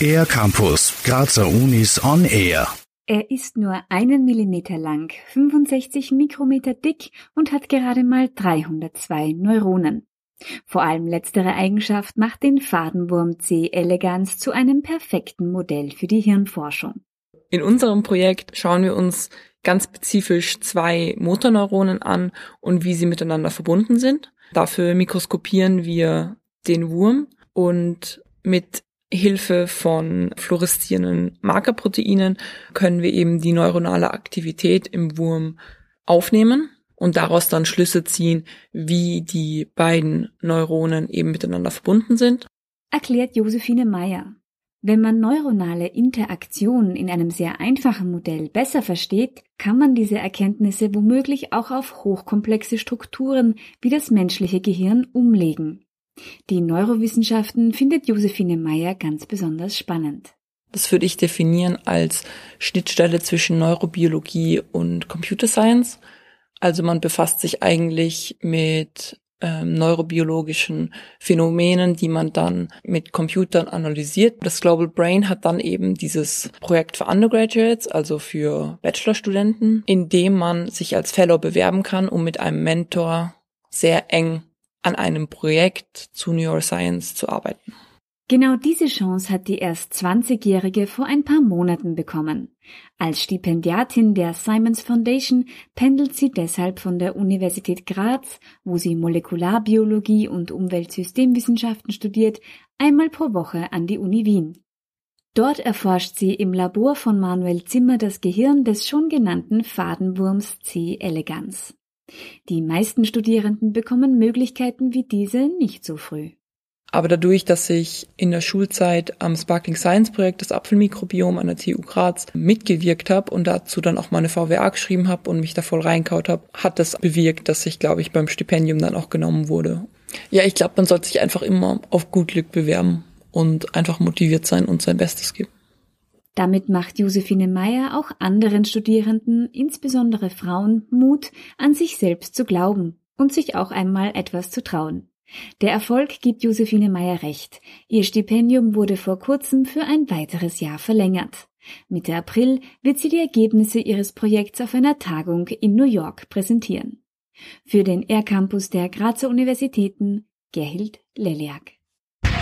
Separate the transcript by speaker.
Speaker 1: Air Campus, Grazer Unis on Air.
Speaker 2: Er ist nur einen Millimeter lang, 65 Mikrometer dick und hat gerade mal 302 Neuronen. Vor allem letztere Eigenschaft macht den Fadenwurm C. elegans zu einem perfekten Modell für die Hirnforschung.
Speaker 3: In unserem Projekt schauen wir uns ganz spezifisch zwei Motorneuronen an und wie sie miteinander verbunden sind. Dafür mikroskopieren wir den Wurm und mit Hilfe von fluoreszierenden Markerproteinen können wir eben die neuronale Aktivität im Wurm aufnehmen und daraus dann Schlüsse ziehen, wie die beiden Neuronen eben miteinander verbunden sind.
Speaker 2: Erklärt Josephine Meyer. Wenn man neuronale Interaktionen in einem sehr einfachen Modell besser versteht, kann man diese Erkenntnisse womöglich auch auf hochkomplexe Strukturen wie das menschliche Gehirn umlegen. Die Neurowissenschaften findet Josephine Meyer ganz besonders spannend.
Speaker 3: Das würde ich definieren als Schnittstelle zwischen Neurobiologie und Computer Science. Also man befasst sich eigentlich mit ähm, neurobiologischen Phänomenen, die man dann mit Computern analysiert. Das Global Brain hat dann eben dieses Projekt für Undergraduates, also für Bachelorstudenten, in dem man sich als Fellow bewerben kann, um mit einem Mentor sehr eng an einem Projekt zu Neuroscience zu arbeiten.
Speaker 2: Genau diese Chance hat die erst 20-Jährige vor ein paar Monaten bekommen. Als Stipendiatin der Simons Foundation pendelt sie deshalb von der Universität Graz, wo sie Molekularbiologie und Umweltsystemwissenschaften studiert, einmal pro Woche an die Uni Wien. Dort erforscht sie im Labor von Manuel Zimmer das Gehirn des schon genannten Fadenwurms C. elegans. Die meisten Studierenden bekommen Möglichkeiten wie diese nicht so früh.
Speaker 3: Aber dadurch, dass ich in der Schulzeit am Sparkling Science Projekt das Apfelmikrobiom an der TU Graz mitgewirkt habe und dazu dann auch meine VWA geschrieben habe und mich da voll reinkaut habe, hat das bewirkt, dass ich, glaube ich, beim Stipendium dann auch genommen wurde. Ja, ich glaube, man sollte sich einfach immer auf gut Glück bewerben und einfach motiviert sein und sein Bestes geben.
Speaker 2: Damit macht Josephine Meyer auch anderen Studierenden, insbesondere Frauen, Mut, an sich selbst zu glauben und sich auch einmal etwas zu trauen. Der Erfolg gibt Josephine Meyer recht. Ihr Stipendium wurde vor kurzem für ein weiteres Jahr verlängert. Mitte April wird sie die Ergebnisse ihres Projekts auf einer Tagung in New York präsentieren. Für den R-Campus der Grazer Universitäten Gerhild Leliak.